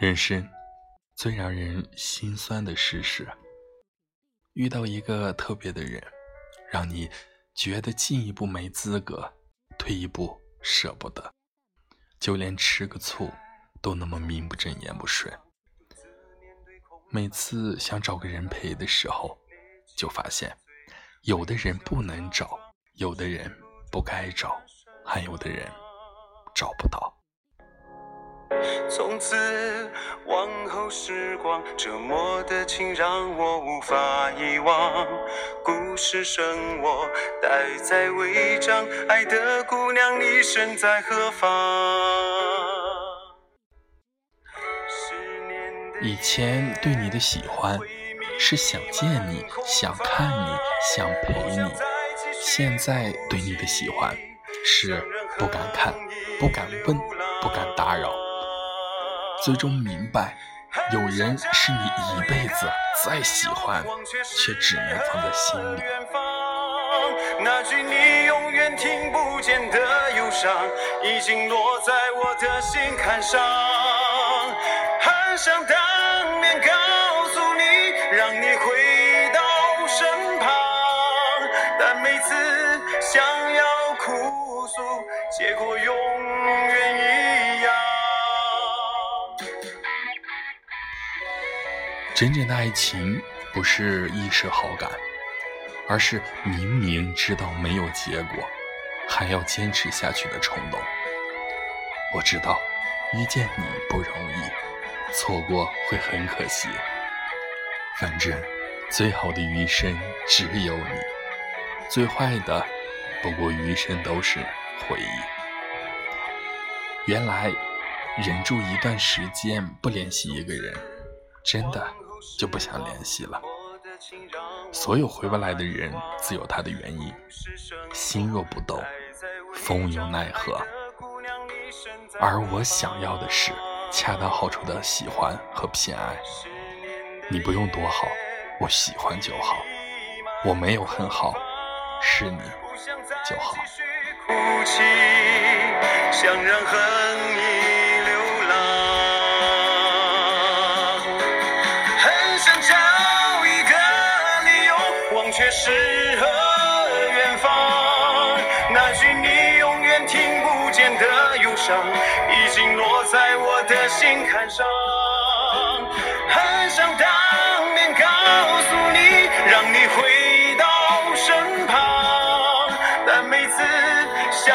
人生最让人心酸的事是，遇到一个特别的人，让你觉得进一步没资格，退一步舍不得，就连吃个醋都那么名不正言不顺。每次想找个人陪的时候，就发现，有的人不能找，有的人不该找，还有的人找不到。从此往后时光折磨的情让我无法遗忘，故事剩我待在违章，爱的姑娘你身在何方？以前对你的喜欢是想见你想看你想陪你，现在对你的喜欢是不敢看不敢问不敢打扰。最终明白，有人是你一辈子再喜欢，却只能放在心里。那句你永远听不见的忧伤，已经落在我的心坎上。很想当面告诉你，让你回真正的爱情不是一时好感，而是明明知道没有结果，还要坚持下去的冲动。我知道遇见你不容易，错过会很可惜。反正最好的余生只有你，最坏的不过余生都是回忆。原来忍住一段时间不联系一个人，真的。就不想联系了。所有回不来的人自有他的原因。心若不动，风又奈何？而我想要的是恰到好处的喜欢和偏爱。你不用多好，我喜欢就好。我没有很好，是你就好。却诗和远方，那句你永远听不见的忧伤，已经落在我的心坎上。很想当面告诉你，让你回到身旁，但每次想